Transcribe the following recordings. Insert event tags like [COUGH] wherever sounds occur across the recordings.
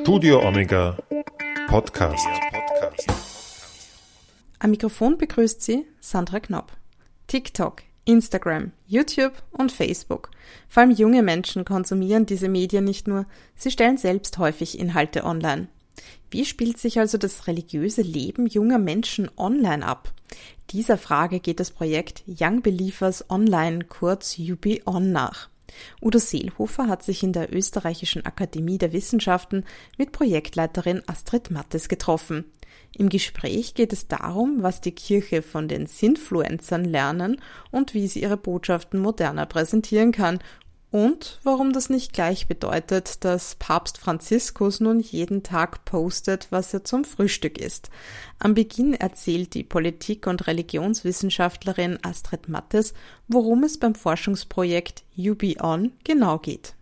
Studio Omega Podcast. Am Mikrofon begrüßt Sie Sandra Knopp. TikTok, Instagram, YouTube und Facebook. Vor allem junge Menschen konsumieren diese Medien nicht nur, sie stellen selbst häufig Inhalte online. Wie spielt sich also das religiöse Leben junger Menschen online ab? Dieser Frage geht das Projekt Young Believers Online, kurz UB On nach. Udo Seelhofer hat sich in der Österreichischen Akademie der Wissenschaften mit Projektleiterin Astrid Mattes getroffen. Im Gespräch geht es darum, was die Kirche von den Sinfluencern lernen und wie sie ihre Botschaften moderner präsentieren kann und warum das nicht gleich bedeutet, dass Papst Franziskus nun jeden Tag postet, was er zum Frühstück isst. Am Beginn erzählt die Politik- und Religionswissenschaftlerin Astrid Mattes, worum es beim Forschungsprojekt UB On genau geht.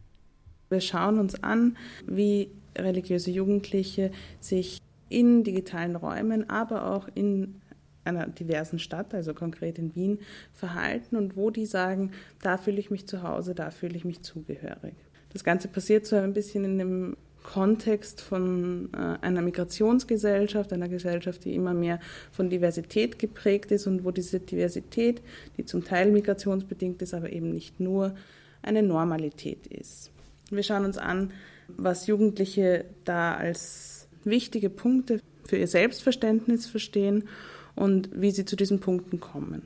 Wir schauen uns an, wie religiöse Jugendliche sich in digitalen Räumen, aber auch in einer diversen Stadt, also konkret in Wien, verhalten und wo die sagen, da fühle ich mich zu Hause, da fühle ich mich zugehörig. Das Ganze passiert so ein bisschen in dem Kontext von äh, einer Migrationsgesellschaft, einer Gesellschaft, die immer mehr von Diversität geprägt ist und wo diese Diversität, die zum Teil migrationsbedingt ist, aber eben nicht nur, eine Normalität ist. Wir schauen uns an, was Jugendliche da als wichtige Punkte für ihr Selbstverständnis verstehen und wie sie zu diesen Punkten kommen.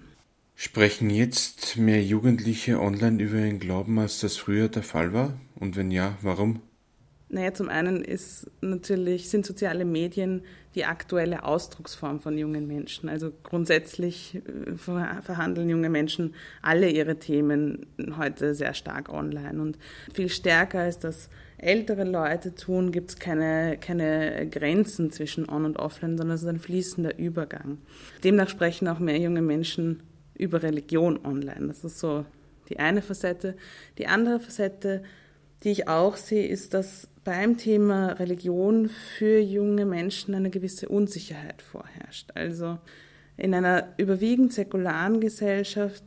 Sprechen jetzt mehr Jugendliche online über ihren Glauben, als das früher der Fall war? Und wenn ja, warum? Naja, zum einen ist natürlich, sind soziale Medien die aktuelle Ausdrucksform von jungen Menschen. Also grundsätzlich äh, verhandeln junge Menschen alle ihre Themen heute sehr stark online. Und viel stärker als das ältere Leute tun, gibt es keine, keine Grenzen zwischen On- und Offline, sondern es ist ein fließender Übergang. Demnach sprechen auch mehr junge Menschen über Religion online. Das ist so die eine Facette. Die andere Facette, die ich auch sehe, ist, dass beim Thema Religion für junge Menschen eine gewisse Unsicherheit vorherrscht. Also in einer überwiegend säkularen Gesellschaft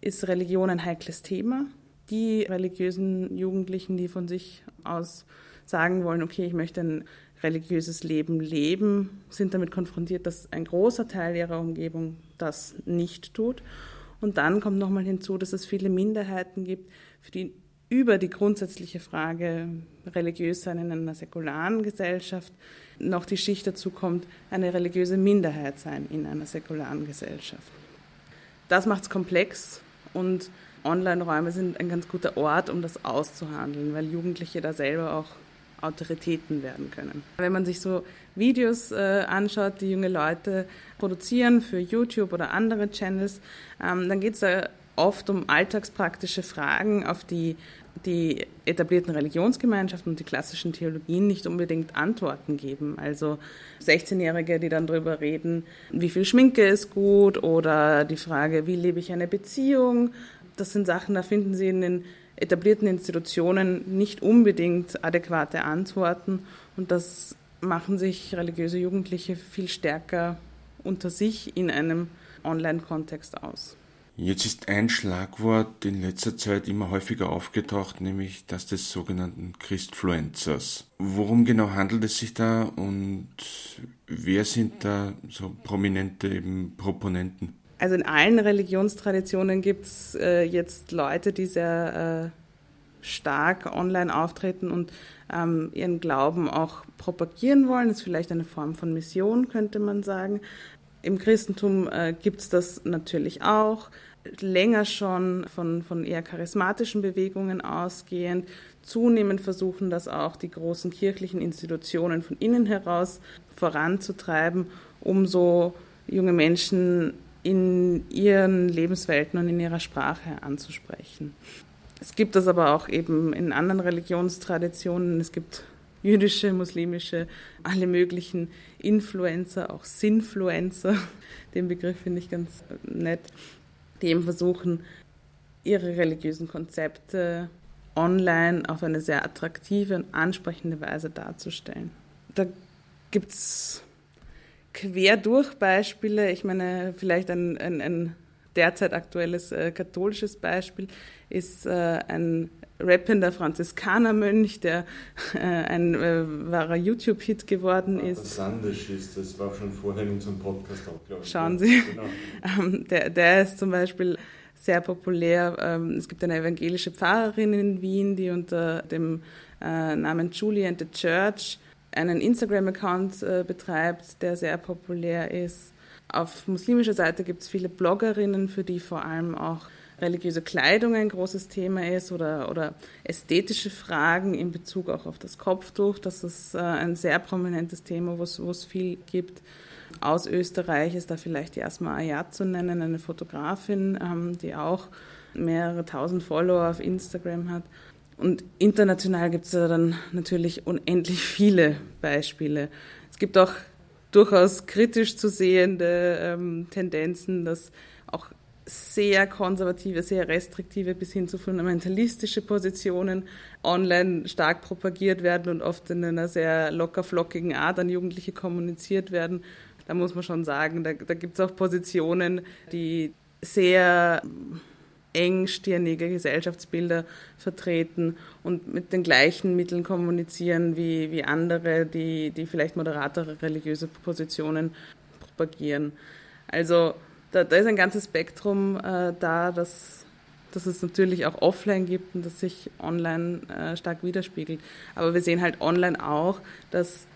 ist Religion ein heikles Thema. Die religiösen Jugendlichen, die von sich aus sagen wollen, okay, ich möchte ein religiöses Leben leben, sind damit konfrontiert, dass ein großer Teil ihrer Umgebung das nicht tut. Und dann kommt nochmal hinzu, dass es viele Minderheiten gibt, für die über die grundsätzliche Frage religiös sein in einer säkularen Gesellschaft noch die Schicht dazu kommt, eine religiöse Minderheit sein in einer säkularen Gesellschaft. Das macht es komplex und Online-Räume sind ein ganz guter Ort, um das auszuhandeln, weil Jugendliche da selber auch Autoritäten werden können. Wenn man sich so Videos äh, anschaut, die junge Leute produzieren für YouTube oder andere Channels, ähm, dann geht es da oft um alltagspraktische Fragen, auf die die etablierten Religionsgemeinschaften und die klassischen Theologien nicht unbedingt Antworten geben. Also 16-Jährige, die dann darüber reden, wie viel Schminke ist gut oder die Frage, wie lebe ich eine Beziehung. Das sind Sachen, da finden Sie in den etablierten Institutionen nicht unbedingt adäquate Antworten und das machen sich religiöse Jugendliche viel stärker unter sich in einem Online-Kontext aus. Jetzt ist ein Schlagwort in letzter Zeit immer häufiger aufgetaucht, nämlich das des sogenannten Christfluencers. Worum genau handelt es sich da und wer sind da so prominente eben Proponenten? Also in allen Religionstraditionen gibt es äh, jetzt Leute, die sehr äh, stark online auftreten und ähm, ihren Glauben auch propagieren wollen. Das ist vielleicht eine Form von Mission, könnte man sagen. Im Christentum äh, gibt es das natürlich auch länger schon von, von eher charismatischen Bewegungen ausgehend. Zunehmend versuchen das auch die großen kirchlichen Institutionen von innen heraus voranzutreiben, um so junge Menschen in ihren Lebenswelten und in ihrer Sprache anzusprechen. Es gibt das aber auch eben in anderen Religionstraditionen. Es gibt jüdische, muslimische, alle möglichen Influencer, auch Sinfluencer. Den Begriff finde ich ganz nett die eben versuchen, ihre religiösen Konzepte online auf eine sehr attraktive und ansprechende Weise darzustellen. Da gibt es quer durch Beispiele. Ich meine, vielleicht ein, ein, ein derzeit aktuelles äh, katholisches Beispiel ist äh, ein rappender Franziskanermönch, der äh, ein äh, wahrer YouTube-Hit geworden ist. Sandisch ist, das war schon vorher in unserem Podcast auch, glaube ich. Schauen Sie, genau. Ähm, der, der ist zum Beispiel sehr populär. Ähm, es gibt eine evangelische Pfarrerin in Wien, die unter dem äh, Namen Julie and the Church einen Instagram-Account äh, betreibt, der sehr populär ist. Auf muslimischer Seite gibt es viele Bloggerinnen, für die vor allem auch religiöse Kleidung ein großes Thema ist oder, oder ästhetische Fragen in Bezug auch auf das Kopftuch. Das ist äh, ein sehr prominentes Thema, wo es viel gibt. Aus Österreich ist da vielleicht die Asma Ayat zu nennen, eine Fotografin, ähm, die auch mehrere tausend Follower auf Instagram hat. Und international gibt es da dann natürlich unendlich viele Beispiele. Es gibt auch durchaus kritisch zu sehende ähm, Tendenzen, dass auch sehr konservative, sehr restriktive bis hin zu fundamentalistische Positionen online stark propagiert werden und oft in einer sehr lockerflockigen Art an Jugendliche kommuniziert werden. Da muss man schon sagen, da, da gibt es auch Positionen, die sehr engstirnige Gesellschaftsbilder vertreten und mit den gleichen Mitteln kommunizieren wie, wie andere, die, die vielleicht moderatere religiöse Positionen propagieren. Also da, da ist ein ganzes Spektrum äh, da, das, dass es natürlich auch offline gibt und das sich online äh, stark widerspiegelt. Aber wir sehen halt online auch, dass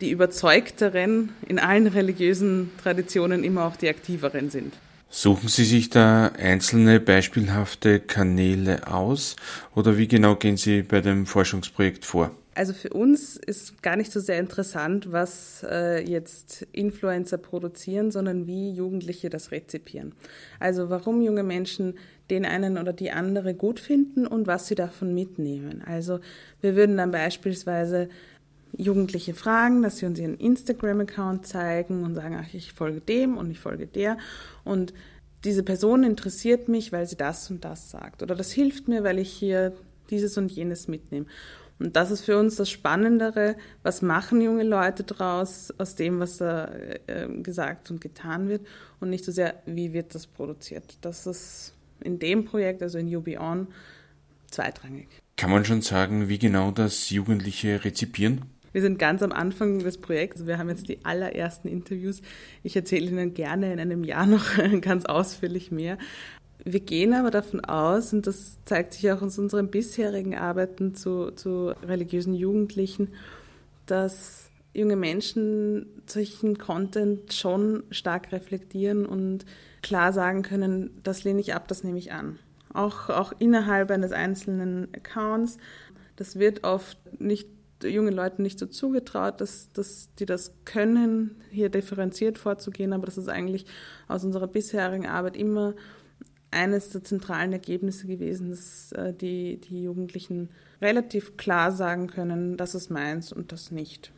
die Überzeugteren in allen religiösen Traditionen immer auch die Aktiveren sind. Suchen Sie sich da einzelne beispielhafte Kanäle aus oder wie genau gehen Sie bei dem Forschungsprojekt vor? Also für uns ist gar nicht so sehr interessant, was äh, jetzt Influencer produzieren, sondern wie Jugendliche das rezipieren. Also warum junge Menschen den einen oder die andere gut finden und was sie davon mitnehmen. Also wir würden dann beispielsweise Jugendliche fragen, dass sie uns ihren Instagram-Account zeigen und sagen, ach, ich folge dem und ich folge der. Und diese Person interessiert mich, weil sie das und das sagt. Oder das hilft mir, weil ich hier dieses und jenes mitnehme. Und das ist für uns das Spannendere. Was machen junge Leute draus aus dem, was da äh, gesagt und getan wird? Und nicht so sehr, wie wird das produziert? Das ist in dem Projekt, also in UB On, zweitrangig. Kann man schon sagen, wie genau das Jugendliche rezipieren? Wir sind ganz am Anfang des Projekts. Wir haben jetzt die allerersten Interviews. Ich erzähle Ihnen gerne in einem Jahr noch [LAUGHS] ganz ausführlich mehr. Wir gehen aber davon aus, und das zeigt sich auch aus unseren bisherigen Arbeiten zu, zu religiösen Jugendlichen, dass junge Menschen solchen Content schon stark reflektieren und klar sagen können, das lehne ich ab, das nehme ich an. Auch, auch innerhalb eines einzelnen Accounts. Das wird oft nicht jungen Leuten nicht so zugetraut, dass, dass die das können, hier differenziert vorzugehen, aber das ist eigentlich aus unserer bisherigen Arbeit immer eines der zentralen Ergebnisse gewesen, dass äh, die, die Jugendlichen relativ klar sagen können, das ist meins und das nicht.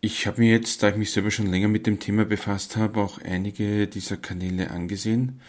Ich habe mir jetzt, da ich mich selber schon länger mit dem Thema befasst habe, auch einige dieser Kanäle angesehen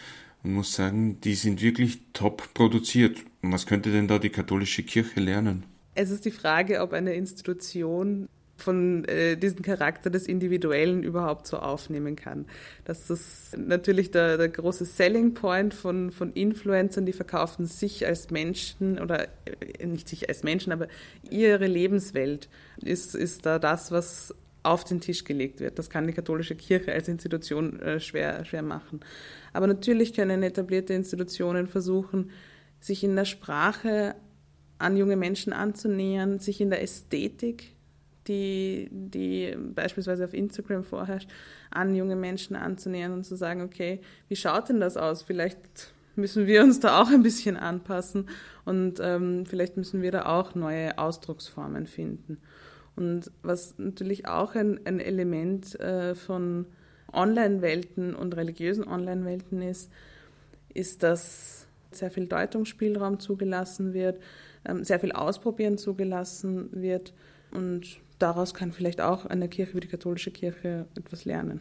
und muss sagen, die sind wirklich top produziert. Und was könnte denn da die katholische Kirche lernen? Es ist die Frage, ob eine Institution von äh, diesem Charakter des Individuellen überhaupt so aufnehmen kann. Das ist natürlich der, der große Selling Point von, von Influencern, die verkaufen sich als Menschen oder äh, nicht sich als Menschen, aber ihre Lebenswelt ist, ist da das, was auf den Tisch gelegt wird. Das kann die katholische Kirche als Institution äh, schwer, schwer machen. Aber natürlich können etablierte Institutionen versuchen, sich in der Sprache an junge Menschen anzunähern, sich in der Ästhetik, die, die beispielsweise auf Instagram vorherrscht, an junge Menschen anzunähern und zu sagen, okay, wie schaut denn das aus? Vielleicht müssen wir uns da auch ein bisschen anpassen und ähm, vielleicht müssen wir da auch neue Ausdrucksformen finden. Und was natürlich auch ein, ein Element äh, von Online-Welten und religiösen Online-Welten ist, ist, dass sehr viel Deutungsspielraum zugelassen wird, ähm, sehr viel Ausprobieren zugelassen wird und daraus kann vielleicht auch eine Kirche wie die katholische Kirche etwas lernen.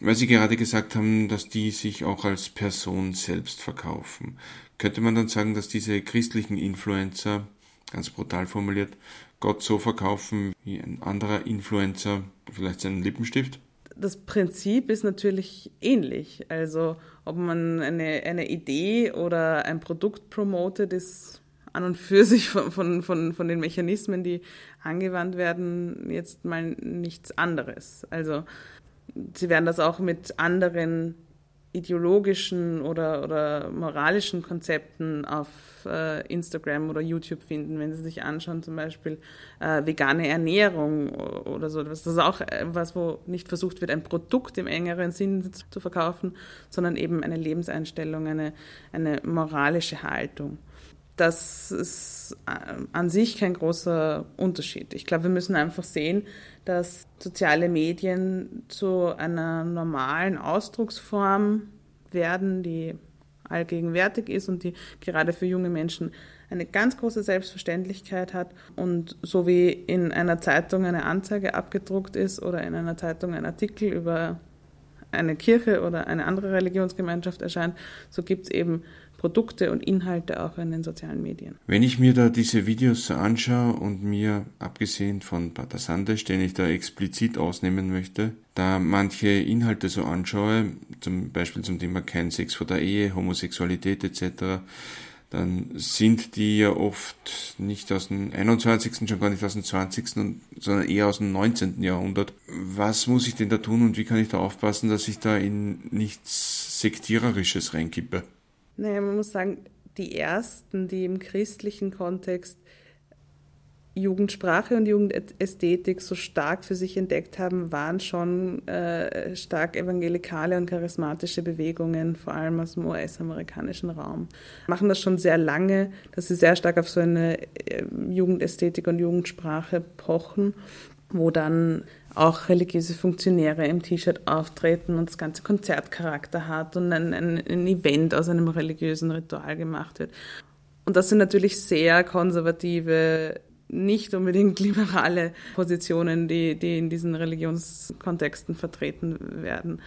Weil Sie gerade gesagt haben, dass die sich auch als Person selbst verkaufen. Könnte man dann sagen, dass diese christlichen Influencer, ganz brutal formuliert, Gott so verkaufen wie ein anderer Influencer vielleicht seinen Lippenstift? Das Prinzip ist natürlich ähnlich. Also ob man eine, eine Idee oder ein Produkt promotet, ist an und für [LAUGHS] sich von, von, von, von den Mechanismen, die angewandt werden, jetzt mal nichts anderes. Also sie werden das auch mit anderen ideologischen oder, oder moralischen Konzepten auf äh, Instagram oder YouTube finden, wenn Sie sich anschauen, zum Beispiel äh, vegane Ernährung oder so. Das ist auch was, wo nicht versucht wird, ein Produkt im engeren Sinn zu verkaufen, sondern eben eine Lebenseinstellung, eine, eine moralische Haltung das ist äh, an sich kein großer Unterschied. Ich glaube, wir müssen einfach sehen, dass soziale Medien zu einer normalen Ausdrucksform werden, die allgegenwärtig ist und die gerade für junge Menschen eine ganz große Selbstverständlichkeit hat. Und so wie in einer Zeitung eine Anzeige abgedruckt ist oder in einer Zeitung ein Artikel über eine Kirche oder eine andere Religionsgemeinschaft erscheint, so gibt es eben Produkte und Inhalte auch in den sozialen Medien. Wenn ich mir da diese Videos so anschaue und mir, abgesehen von Pater Sandesh, den ich da explizit ausnehmen möchte, da manche Inhalte so anschaue, zum Beispiel zum Thema kein Sex vor der Ehe, Homosexualität etc., dann sind die ja oft nicht aus dem 21., schon gar nicht aus dem 20., sondern eher aus dem 19. Jahrhundert. Was muss ich denn da tun und wie kann ich da aufpassen, dass ich da in nichts Sektiererisches reinkippe? Naja, man muss sagen, die ersten, die im christlichen Kontext Jugendsprache und Jugendästhetik so stark für sich entdeckt haben, waren schon äh, stark evangelikale und charismatische Bewegungen, vor allem aus dem US-amerikanischen Raum. Machen das schon sehr lange, dass sie sehr stark auf so eine äh, Jugendästhetik und Jugendsprache pochen, wo dann auch religiöse Funktionäre im T-Shirt auftreten und das ganze Konzertcharakter hat und ein, ein, ein Event aus einem religiösen Ritual gemacht wird. Und das sind natürlich sehr konservative, nicht unbedingt liberale Positionen, die, die in diesen Religionskontexten vertreten werden.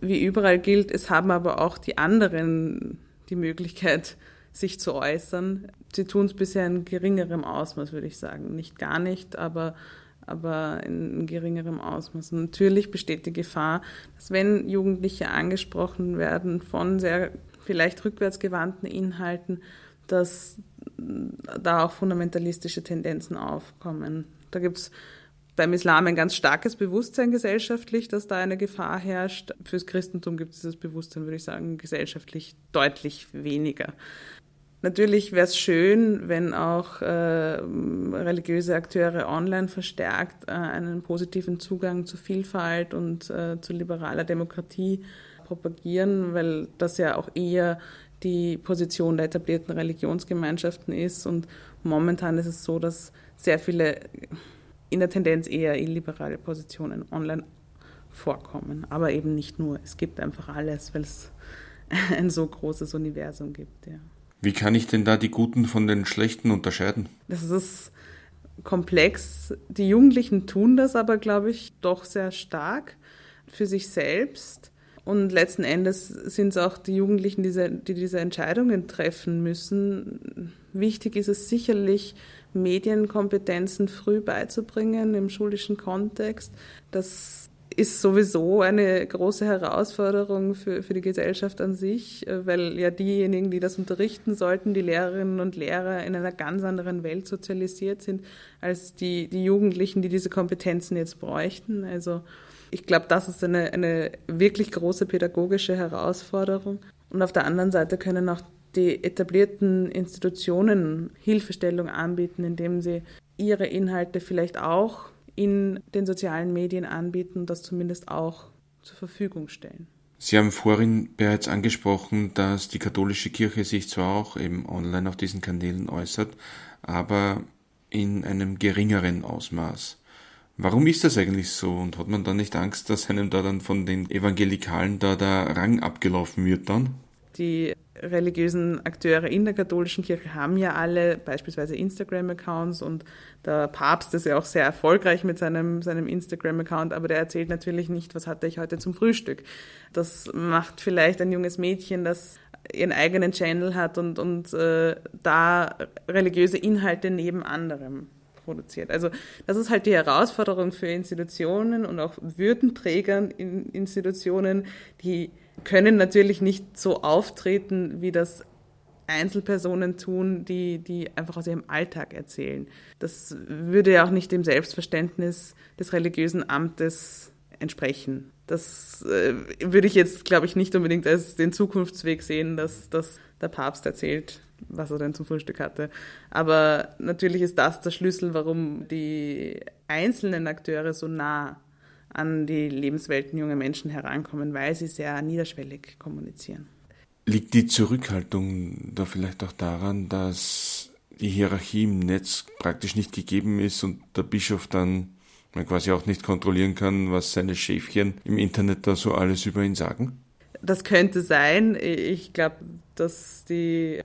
Wie überall gilt, es haben aber auch die anderen die Möglichkeit, sich zu äußern. Sie tun es bisher in geringerem Ausmaß, würde ich sagen. Nicht gar nicht, aber aber in geringerem Ausmaß. Und natürlich besteht die Gefahr, dass wenn Jugendliche angesprochen werden von sehr vielleicht rückwärtsgewandten Inhalten, dass da auch fundamentalistische Tendenzen aufkommen. Da gibt es beim Islam ein ganz starkes Bewusstsein gesellschaftlich, dass da eine Gefahr herrscht. Fürs Christentum gibt es dieses Bewusstsein, würde ich sagen, gesellschaftlich deutlich weniger. Natürlich wäre es schön, wenn auch äh, religiöse Akteure online verstärkt äh, einen positiven Zugang zu Vielfalt und äh, zu liberaler Demokratie propagieren, weil das ja auch eher die Position der etablierten Religionsgemeinschaften ist. Und momentan ist es so, dass sehr viele in der Tendenz eher illiberale Positionen online vorkommen. Aber eben nicht nur. Es gibt einfach alles, weil es [LAUGHS] ein so großes Universum gibt. Ja. Wie kann ich denn da die Guten von den Schlechten unterscheiden? Das ist komplex. Die Jugendlichen tun das aber, glaube ich, doch sehr stark für sich selbst. Und letzten Endes sind es auch die Jugendlichen, die diese Entscheidungen treffen müssen. Wichtig ist es sicherlich, Medienkompetenzen früh beizubringen im schulischen Kontext. Das ist sowieso eine große Herausforderung für, für die Gesellschaft an sich, äh, weil ja diejenigen, die das unterrichten sollten, die Lehrerinnen und Lehrer in einer ganz anderen Welt sozialisiert sind als die, die Jugendlichen, die diese Kompetenzen jetzt bräuchten. Also ich glaube, das ist eine, eine wirklich große pädagogische Herausforderung. Und auf der anderen Seite können auch die etablierten Institutionen Hilfestellung anbieten, indem sie ihre Inhalte vielleicht auch in den sozialen Medien anbieten, das zumindest auch zur Verfügung stellen. Sie haben vorhin bereits angesprochen, dass die katholische Kirche sich zwar auch eben online auf diesen Kanälen äußert, aber in einem geringeren Ausmaß. Warum ist das eigentlich so und hat man da nicht Angst, dass einem da dann von den Evangelikalen da der Rang abgelaufen wird dann? Die religiösen Akteure in der katholischen Kirche haben ja alle beispielsweise Instagram-Accounts und der Papst ist ja auch sehr erfolgreich mit seinem, seinem Instagram-Account, aber der erzählt natürlich nicht, was hatte ich heute zum Frühstück. Das macht vielleicht ein junges Mädchen, das ihren eigenen Channel hat und, und äh, da religiöse Inhalte neben anderem produziert. Also das ist halt die Herausforderung für Institutionen und auch Würdenträgern in Institutionen, die können natürlich nicht so auftreten, wie das Einzelpersonen tun, die, die einfach aus ihrem Alltag erzählen. Das würde ja auch nicht dem Selbstverständnis des religiösen Amtes entsprechen. Das äh, würde ich jetzt, glaube ich, nicht unbedingt als den Zukunftsweg sehen, dass, dass der Papst erzählt, was er denn zum Frühstück hatte. Aber natürlich ist das der Schlüssel, warum die einzelnen Akteure so nah an die Lebenswelten junger Menschen herankommen, weil sie sehr niederschwellig kommunizieren. Liegt die Zurückhaltung da vielleicht auch daran, dass die Hierarchie im Netz praktisch nicht gegeben ist und der Bischof dann quasi auch nicht kontrollieren kann, was seine Schäfchen im Internet da so alles über ihn sagen? Das könnte sein. Ich glaube, dass die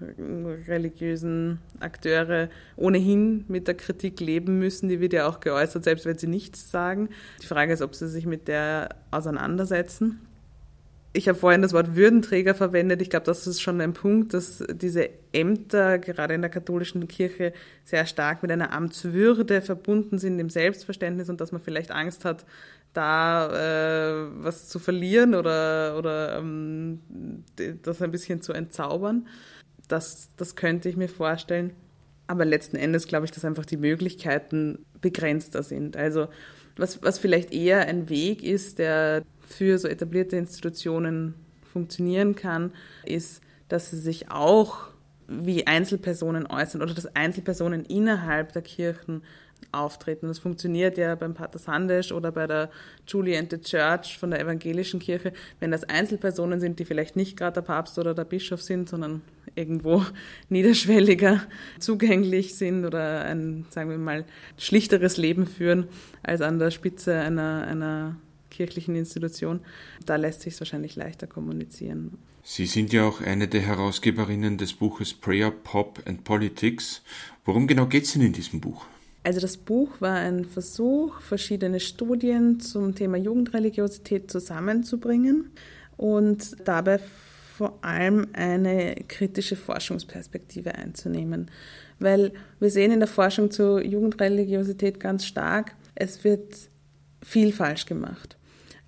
religiösen Akteure ohnehin mit der Kritik leben müssen. Die wird ja auch geäußert, selbst wenn sie nichts sagen. Die Frage ist, ob sie sich mit der auseinandersetzen. Ich habe vorhin das Wort Würdenträger verwendet. Ich glaube, das ist schon ein Punkt, dass diese Ämter gerade in der katholischen Kirche sehr stark mit einer Amtswürde verbunden sind, im Selbstverständnis und dass man vielleicht Angst hat, da äh, was zu verlieren oder, oder ähm, das ein bisschen zu entzaubern. Das, das könnte ich mir vorstellen. Aber letzten Endes glaube ich, dass einfach die Möglichkeiten begrenzter sind. Also was, was vielleicht eher ein Weg ist, der für so etablierte Institutionen funktionieren kann, ist, dass sie sich auch wie Einzelpersonen äußern oder dass Einzelpersonen innerhalb der Kirchen auftreten. Das funktioniert ja beim Pater Sandesh oder bei der Julie and the Church von der evangelischen Kirche, wenn das Einzelpersonen sind, die vielleicht nicht gerade der Papst oder der Bischof sind, sondern irgendwo [LAUGHS] niederschwelliger zugänglich sind oder ein, sagen wir mal, schlichteres Leben führen als an der Spitze einer, einer kirchlichen Institution. Da lässt sich es wahrscheinlich leichter kommunizieren. Sie sind ja auch eine der Herausgeberinnen des Buches Prayer, Pop and Politics. Worum genau geht es denn in diesem Buch? Also das Buch war ein Versuch, verschiedene Studien zum Thema Jugendreligiosität zusammenzubringen und dabei vor allem eine kritische Forschungsperspektive einzunehmen. Weil wir sehen in der Forschung zur Jugendreligiosität ganz stark, es wird viel falsch gemacht.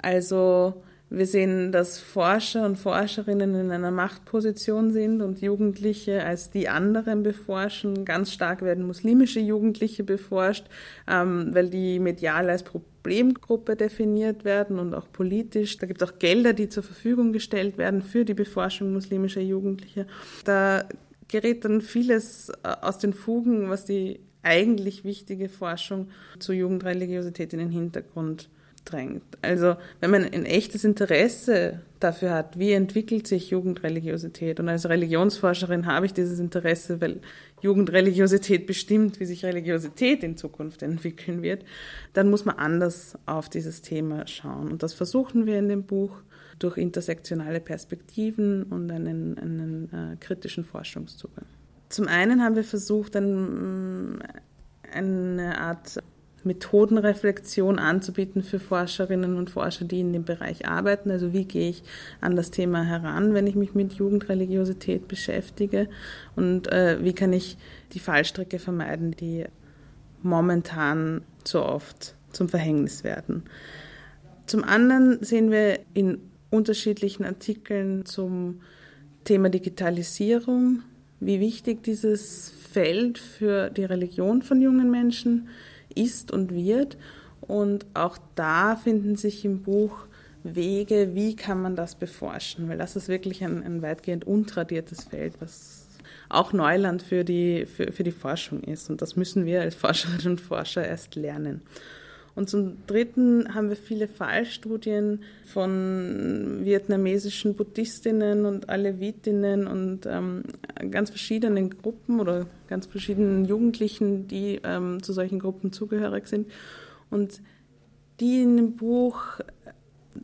Also wir sehen, dass Forscher und Forscherinnen in einer Machtposition sind und Jugendliche als die anderen beforschen. Ganz stark werden muslimische Jugendliche beforscht, ähm, weil die medial als Problemgruppe definiert werden und auch politisch. Da gibt es auch Gelder, die zur Verfügung gestellt werden für die Beforschung muslimischer Jugendliche. Da gerät dann vieles äh, aus den Fugen, was die eigentlich wichtige Forschung zur Jugendreligiosität in den Hintergrund drängt. Also wenn man ein echtes Interesse dafür hat, wie entwickelt sich Jugendreligiosität und als Religionsforscherin habe ich dieses Interesse, weil Jugendreligiosität bestimmt, wie sich Religiosität in Zukunft entwickeln wird, dann muss man anders auf dieses Thema schauen. Und das versuchen wir in dem Buch durch intersektionale Perspektiven und einen, einen äh, kritischen Forschungszugang. Zum einen haben wir versucht, ein, eine Art Methodenreflexion anzubieten für Forscherinnen und Forscher, die in dem Bereich arbeiten. Also wie gehe ich an das Thema heran, wenn ich mich mit Jugendreligiosität beschäftige und äh, wie kann ich die Fallstricke vermeiden, die momentan so oft zum Verhängnis werden. Zum anderen sehen wir in unterschiedlichen Artikeln zum Thema Digitalisierung, wie wichtig dieses Feld für die Religion von jungen Menschen ist ist und wird. Und auch da finden sich im Buch Wege, wie kann man das beforschen, weil das ist wirklich ein, ein weitgehend untradiertes Feld, was auch Neuland für die, für, für die Forschung ist. Und das müssen wir als Forscherinnen und Forscher erst lernen. Und zum Dritten haben wir viele Fallstudien von vietnamesischen Buddhistinnen und Alevitinnen und ähm, ganz verschiedenen Gruppen oder ganz verschiedenen Jugendlichen, die ähm, zu solchen Gruppen zugehörig sind. Und die in dem Buch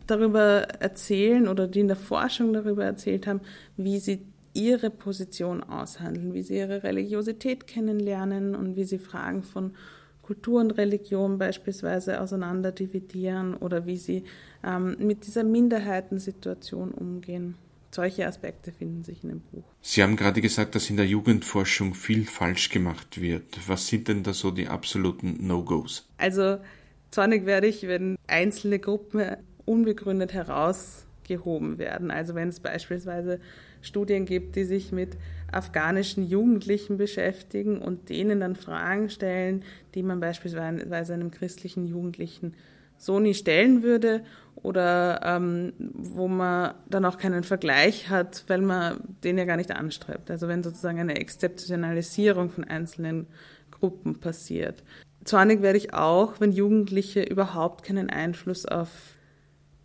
darüber erzählen oder die in der Forschung darüber erzählt haben, wie sie ihre Position aushandeln, wie sie ihre Religiosität kennenlernen und wie sie Fragen von Kultur und Religion beispielsweise auseinander dividieren oder wie sie ähm, mit dieser Minderheitensituation umgehen. solche Aspekte finden sich in dem Buch. Sie haben gerade gesagt, dass in der Jugendforschung viel falsch gemacht wird. Was sind denn da so die absoluten No-Gos? Also zornig werde ich, wenn einzelne Gruppen unbegründet herausgehoben werden. Also wenn es beispielsweise Studien gibt, die sich mit afghanischen Jugendlichen beschäftigen und denen dann Fragen stellen, die man beispielsweise einem christlichen Jugendlichen so nie stellen würde oder ähm, wo man dann auch keinen Vergleich hat, weil man den ja gar nicht anstrebt. Also wenn sozusagen eine Exzeptionalisierung von einzelnen Gruppen passiert. Zornig werde ich auch, wenn Jugendliche überhaupt keinen Einfluss auf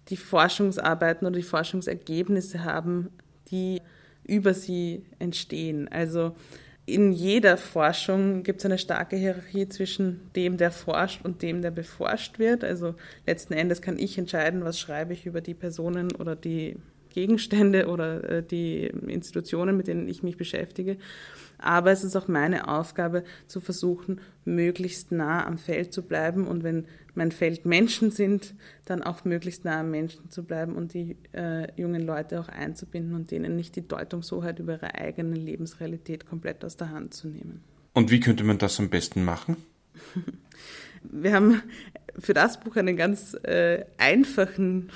die Forschungsarbeiten oder die Forschungsergebnisse haben, die über sie entstehen. Also in jeder Forschung gibt es eine starke Hierarchie zwischen dem, der forscht und dem, der beforscht wird. Also letzten Endes kann ich entscheiden, was schreibe ich über die Personen oder die Gegenstände oder äh, die Institutionen, mit denen ich mich beschäftige. Aber es ist auch meine Aufgabe, zu versuchen, möglichst nah am Feld zu bleiben und wenn mein Feld Menschen sind, dann auch möglichst nah am Menschen zu bleiben und die äh, jungen Leute auch einzubinden und denen nicht die Deutungshoheit über ihre eigene Lebensrealität komplett aus der Hand zu nehmen. Und wie könnte man das am besten machen? Wir haben für das Buch einen ganz äh, einfachen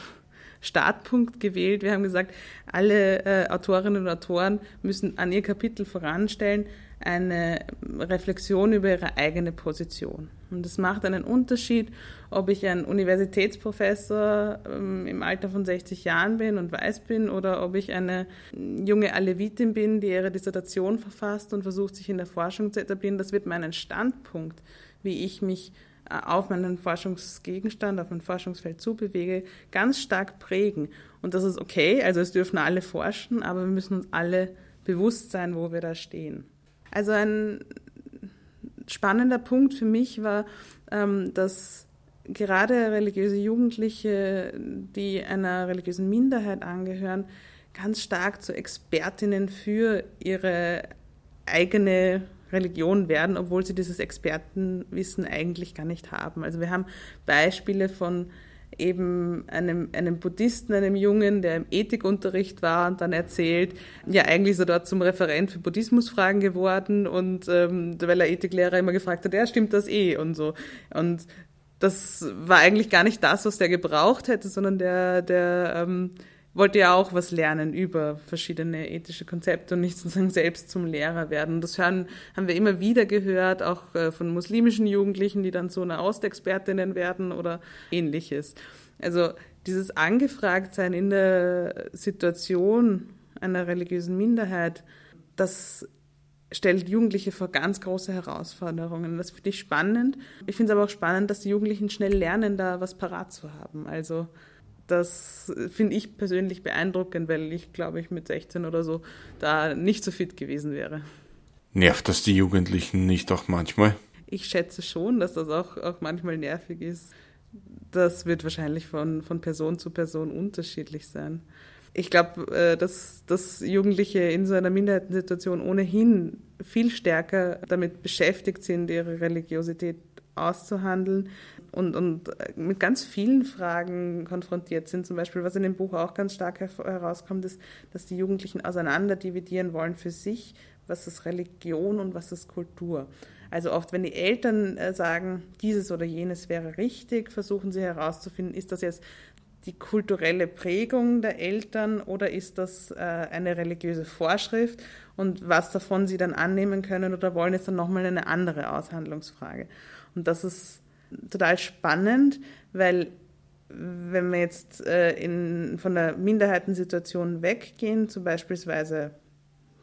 Startpunkt gewählt. Wir haben gesagt, alle äh, Autorinnen und Autoren müssen an ihr Kapitel voranstellen eine Reflexion über ihre eigene Position. Und es macht einen Unterschied, ob ich ein Universitätsprofessor ähm, im Alter von 60 Jahren bin und weiß bin oder ob ich eine junge Alevitin bin, die ihre Dissertation verfasst und versucht, sich in der Forschung zu etablieren. Das wird meinen Standpunkt, wie ich mich auf meinen Forschungsgegenstand, auf mein Forschungsfeld zubewege, ganz stark prägen. Und das ist okay, also es dürfen alle forschen, aber wir müssen uns alle bewusst sein, wo wir da stehen. Also ein spannender Punkt für mich war, ähm, dass gerade religiöse Jugendliche, die einer religiösen Minderheit angehören, ganz stark zu Expertinnen für ihre eigene Religion werden, obwohl sie dieses Expertenwissen eigentlich gar nicht haben. Also wir haben Beispiele von eben einem, einem Buddhisten, einem Jungen, der im Ethikunterricht war und dann erzählt, ja, eigentlich ist er dort zum Referent für Buddhismusfragen geworden und ähm, weil er Ethiklehrer immer gefragt hat, ja, stimmt das eh und so. Und das war eigentlich gar nicht das, was der gebraucht hätte, sondern der, der ähm, wollte ja auch was lernen über verschiedene ethische Konzepte und nicht sozusagen selbst zum Lehrer werden. Das hören, haben wir immer wieder gehört, auch äh, von muslimischen Jugendlichen, die dann so eine Ostexpertinnen werden oder ähnliches. Also dieses Angefragtsein in der Situation einer religiösen Minderheit, das stellt Jugendliche vor ganz große Herausforderungen. Das finde ich spannend. Ich finde es aber auch spannend, dass die Jugendlichen schnell lernen, da was parat zu haben. Also das finde ich persönlich beeindruckend, weil ich, glaube ich, mit 16 oder so da nicht so fit gewesen wäre. Nervt das die Jugendlichen nicht auch manchmal? Ich schätze schon, dass das auch, auch manchmal nervig ist. Das wird wahrscheinlich von, von Person zu Person unterschiedlich sein. Ich glaube, äh, dass, dass Jugendliche in so einer Minderheitensituation ohnehin viel stärker damit beschäftigt sind, ihre Religiosität auszuhandeln und, und mit ganz vielen Fragen konfrontiert sind. Zum Beispiel, was in dem Buch auch ganz stark herauskommt, ist, dass die Jugendlichen auseinander dividieren wollen für sich, was ist Religion und was ist Kultur. Also oft, wenn die Eltern äh, sagen, dieses oder jenes wäre richtig, versuchen sie herauszufinden, ist das jetzt die kulturelle Prägung der Eltern oder ist das äh, eine religiöse Vorschrift und was davon sie dann annehmen können oder wollen, ist dann nochmal eine andere Aushandlungsfrage. Und das ist total spannend, weil wenn wir jetzt äh, in, von der Minderheitensituation weggehen, zum beispielsweise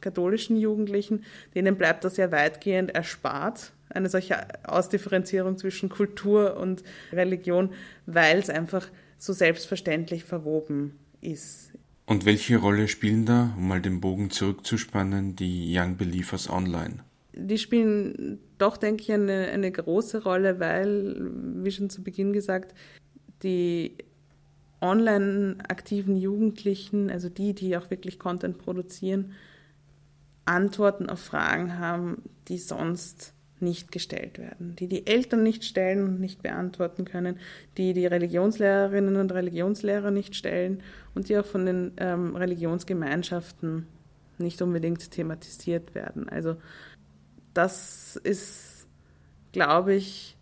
katholischen Jugendlichen, denen bleibt das ja weitgehend erspart, eine solche Ausdifferenzierung zwischen Kultur und Religion, weil es einfach so selbstverständlich verwoben ist. Und welche Rolle spielen da, um mal den Bogen zurückzuspannen, die Young Believers online? die spielen doch, denke ich, eine, eine große Rolle, weil, wie schon zu Beginn gesagt, die online aktiven Jugendlichen, also die, die auch wirklich Content produzieren, Antworten auf Fragen haben, die sonst nicht gestellt werden, die die Eltern nicht stellen und nicht beantworten können, die die Religionslehrerinnen und Religionslehrer nicht stellen und die auch von den ähm, Religionsgemeinschaften nicht unbedingt thematisiert werden. Also das ist, glaube ich,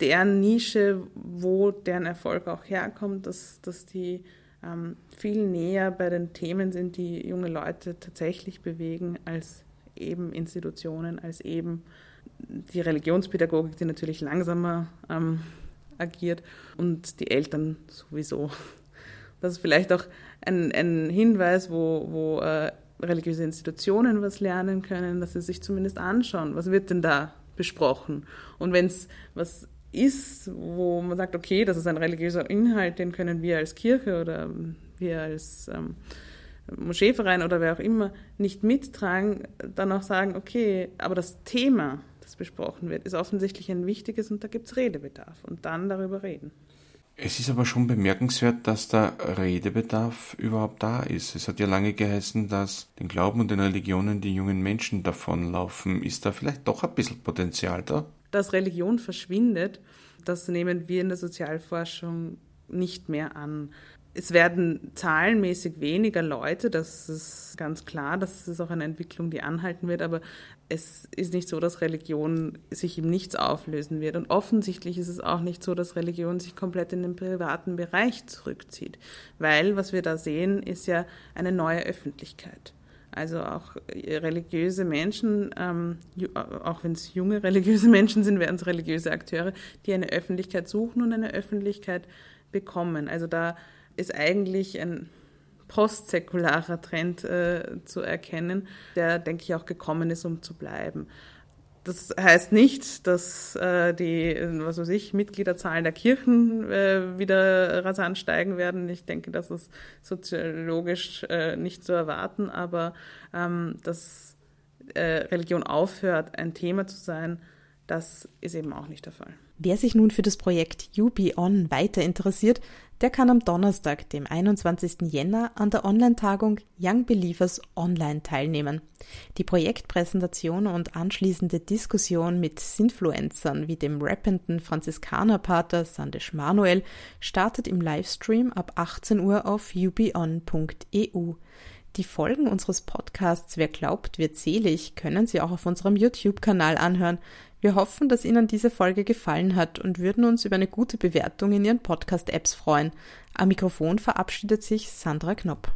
deren Nische, wo deren Erfolg auch herkommt, dass, dass die ähm, viel näher bei den Themen sind, die junge Leute tatsächlich bewegen, als eben Institutionen, als eben die Religionspädagogik, die natürlich langsamer ähm, agiert und die Eltern sowieso. Das ist vielleicht auch ein, ein Hinweis, wo, wo äh, religiöse Institutionen was lernen können, dass sie sich zumindest anschauen, was wird denn da besprochen. Und wenn es was ist, wo man sagt, okay, das ist ein religiöser Inhalt, den können wir als Kirche oder wir als ähm, Moscheeverein oder wer auch immer nicht mittragen, dann auch sagen, okay, aber das Thema, das besprochen wird, ist offensichtlich ein wichtiges und da gibt es Redebedarf und dann darüber reden. Es ist aber schon bemerkenswert, dass der Redebedarf überhaupt da ist. Es hat ja lange geheißen, dass den Glauben und den Religionen die jungen Menschen davonlaufen. Ist da vielleicht doch ein bisschen Potenzial da? Dass Religion verschwindet, das nehmen wir in der Sozialforschung nicht mehr an es werden zahlenmäßig weniger Leute, das ist ganz klar, das ist auch eine Entwicklung, die anhalten wird, aber es ist nicht so, dass Religion sich im Nichts auflösen wird. Und offensichtlich ist es auch nicht so, dass Religion sich komplett in den privaten Bereich zurückzieht, weil was wir da sehen, ist ja eine neue Öffentlichkeit. Also auch religiöse Menschen, ähm, auch wenn es junge religiöse Menschen sind, werden es religiöse Akteure, die eine Öffentlichkeit suchen und eine Öffentlichkeit bekommen. Also da ist eigentlich ein postsäkularer Trend äh, zu erkennen, der, denke ich, auch gekommen ist, um zu bleiben. Das heißt nicht, dass äh, die, was weiß ich, Mitgliederzahlen der Kirchen äh, wieder rasant steigen werden. Ich denke, das ist soziologisch äh, nicht zu erwarten, aber ähm, dass äh, Religion aufhört, ein Thema zu sein, das ist eben auch nicht der Fall. Wer sich nun für das Projekt UB On weiter interessiert, der kann am Donnerstag, dem 21. Jänner, an der Online-Tagung Young Believers Online teilnehmen. Die Projektpräsentation und anschließende Diskussion mit Sinfluencern wie dem rappenden Franziskanerpater Sandesh Manuel startet im Livestream ab 18 Uhr auf ubion.eu. Die Folgen unseres Podcasts Wer glaubt, wird selig können Sie auch auf unserem YouTube-Kanal anhören. Wir hoffen, dass Ihnen diese Folge gefallen hat und würden uns über eine gute Bewertung in Ihren Podcast-Apps freuen. Am Mikrofon verabschiedet sich Sandra Knopp.